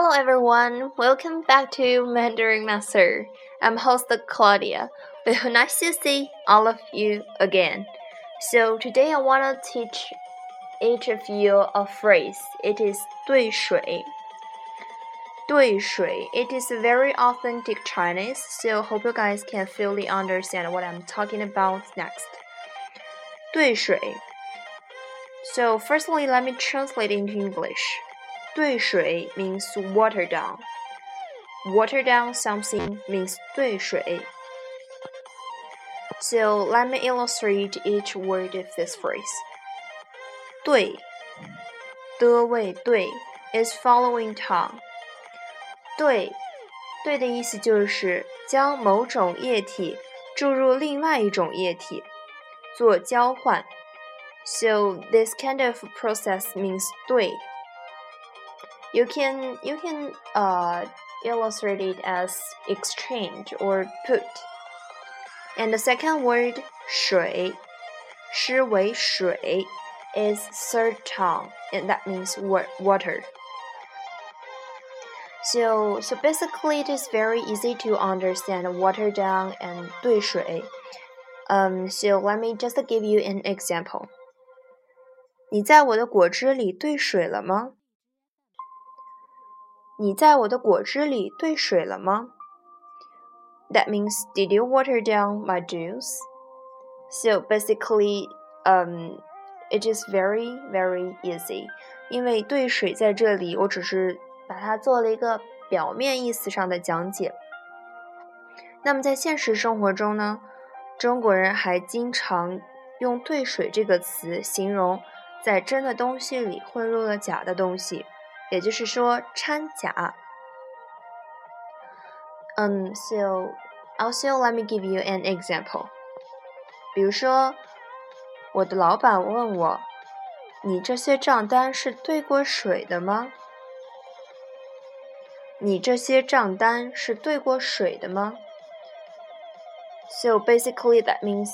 Hello everyone, welcome back to Mandarin Master. I'm host Claudia. It's nice to see all of you again. So today I want to teach each of you a phrase. It is 兑水.兑水. It is very authentic Chinese, so hope you guys can fully understand what I'm talking about next. 兑水. So firstly, let me translate into English. 兑水 means water down. Water down something means 兑水. So let me illustrate each word of this phrase. 兑的谓兑 is following tongue. 兑兑的意思就是将某种液体注入另外一种液体，做交换。So this kind of process means 兑。 you can you can uh, illustrate it as exchange or put. And the second word 水，诗为水 is third tongue and that means water. So so basically it is very easy to understand water down and 兑水. Um so let me just give you an example. 你在我的果汁里兑水了吗？你在我的果汁里兑水了吗？That means did you water down my juice? So basically, um, it is very very easy. 因为兑水在这里，我只是把它做了一个表面意思上的讲解。那么在现实生活中呢，中国人还经常用“兑水”这个词形容在真的东西里混入了假的东西。也就是说掺假。嗯、um,，so also let me give you an example。比如说，我的老板问我：“你这些账单是兑过水的吗？”你这些账单是兑过水的吗？So basically that means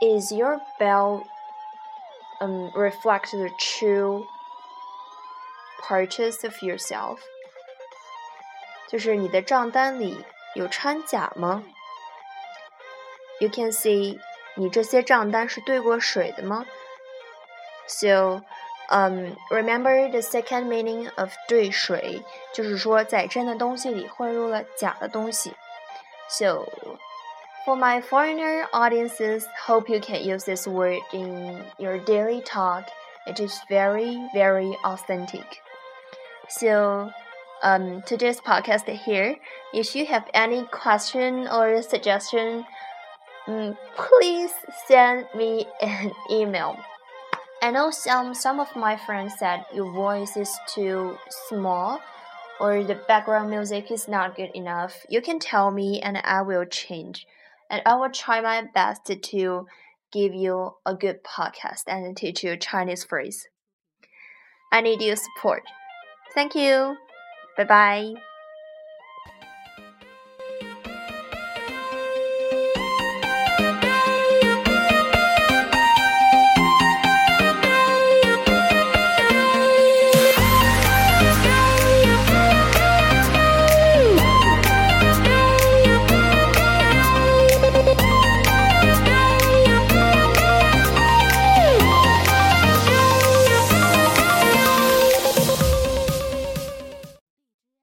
is your bill um reflect the true purchase of yourself？就是你的账单里有掺假吗？You can see, 你这些账单是兑过水的吗？So, um, remember the second meaning of 兑水，就是说在真的东西里混入了假的东西。So, for my foreigner audiences, hope you can use this word in your daily talk. It is very, very authentic. So, um, today's podcast here. If you have any question or suggestion, um, please send me an email. I know some some of my friends said your voice is too small or the background music is not good enough. You can tell me and I will change. And I will try my best to give you a good podcast and teach you Chinese phrase. I need your support. Thank you. Bye bye.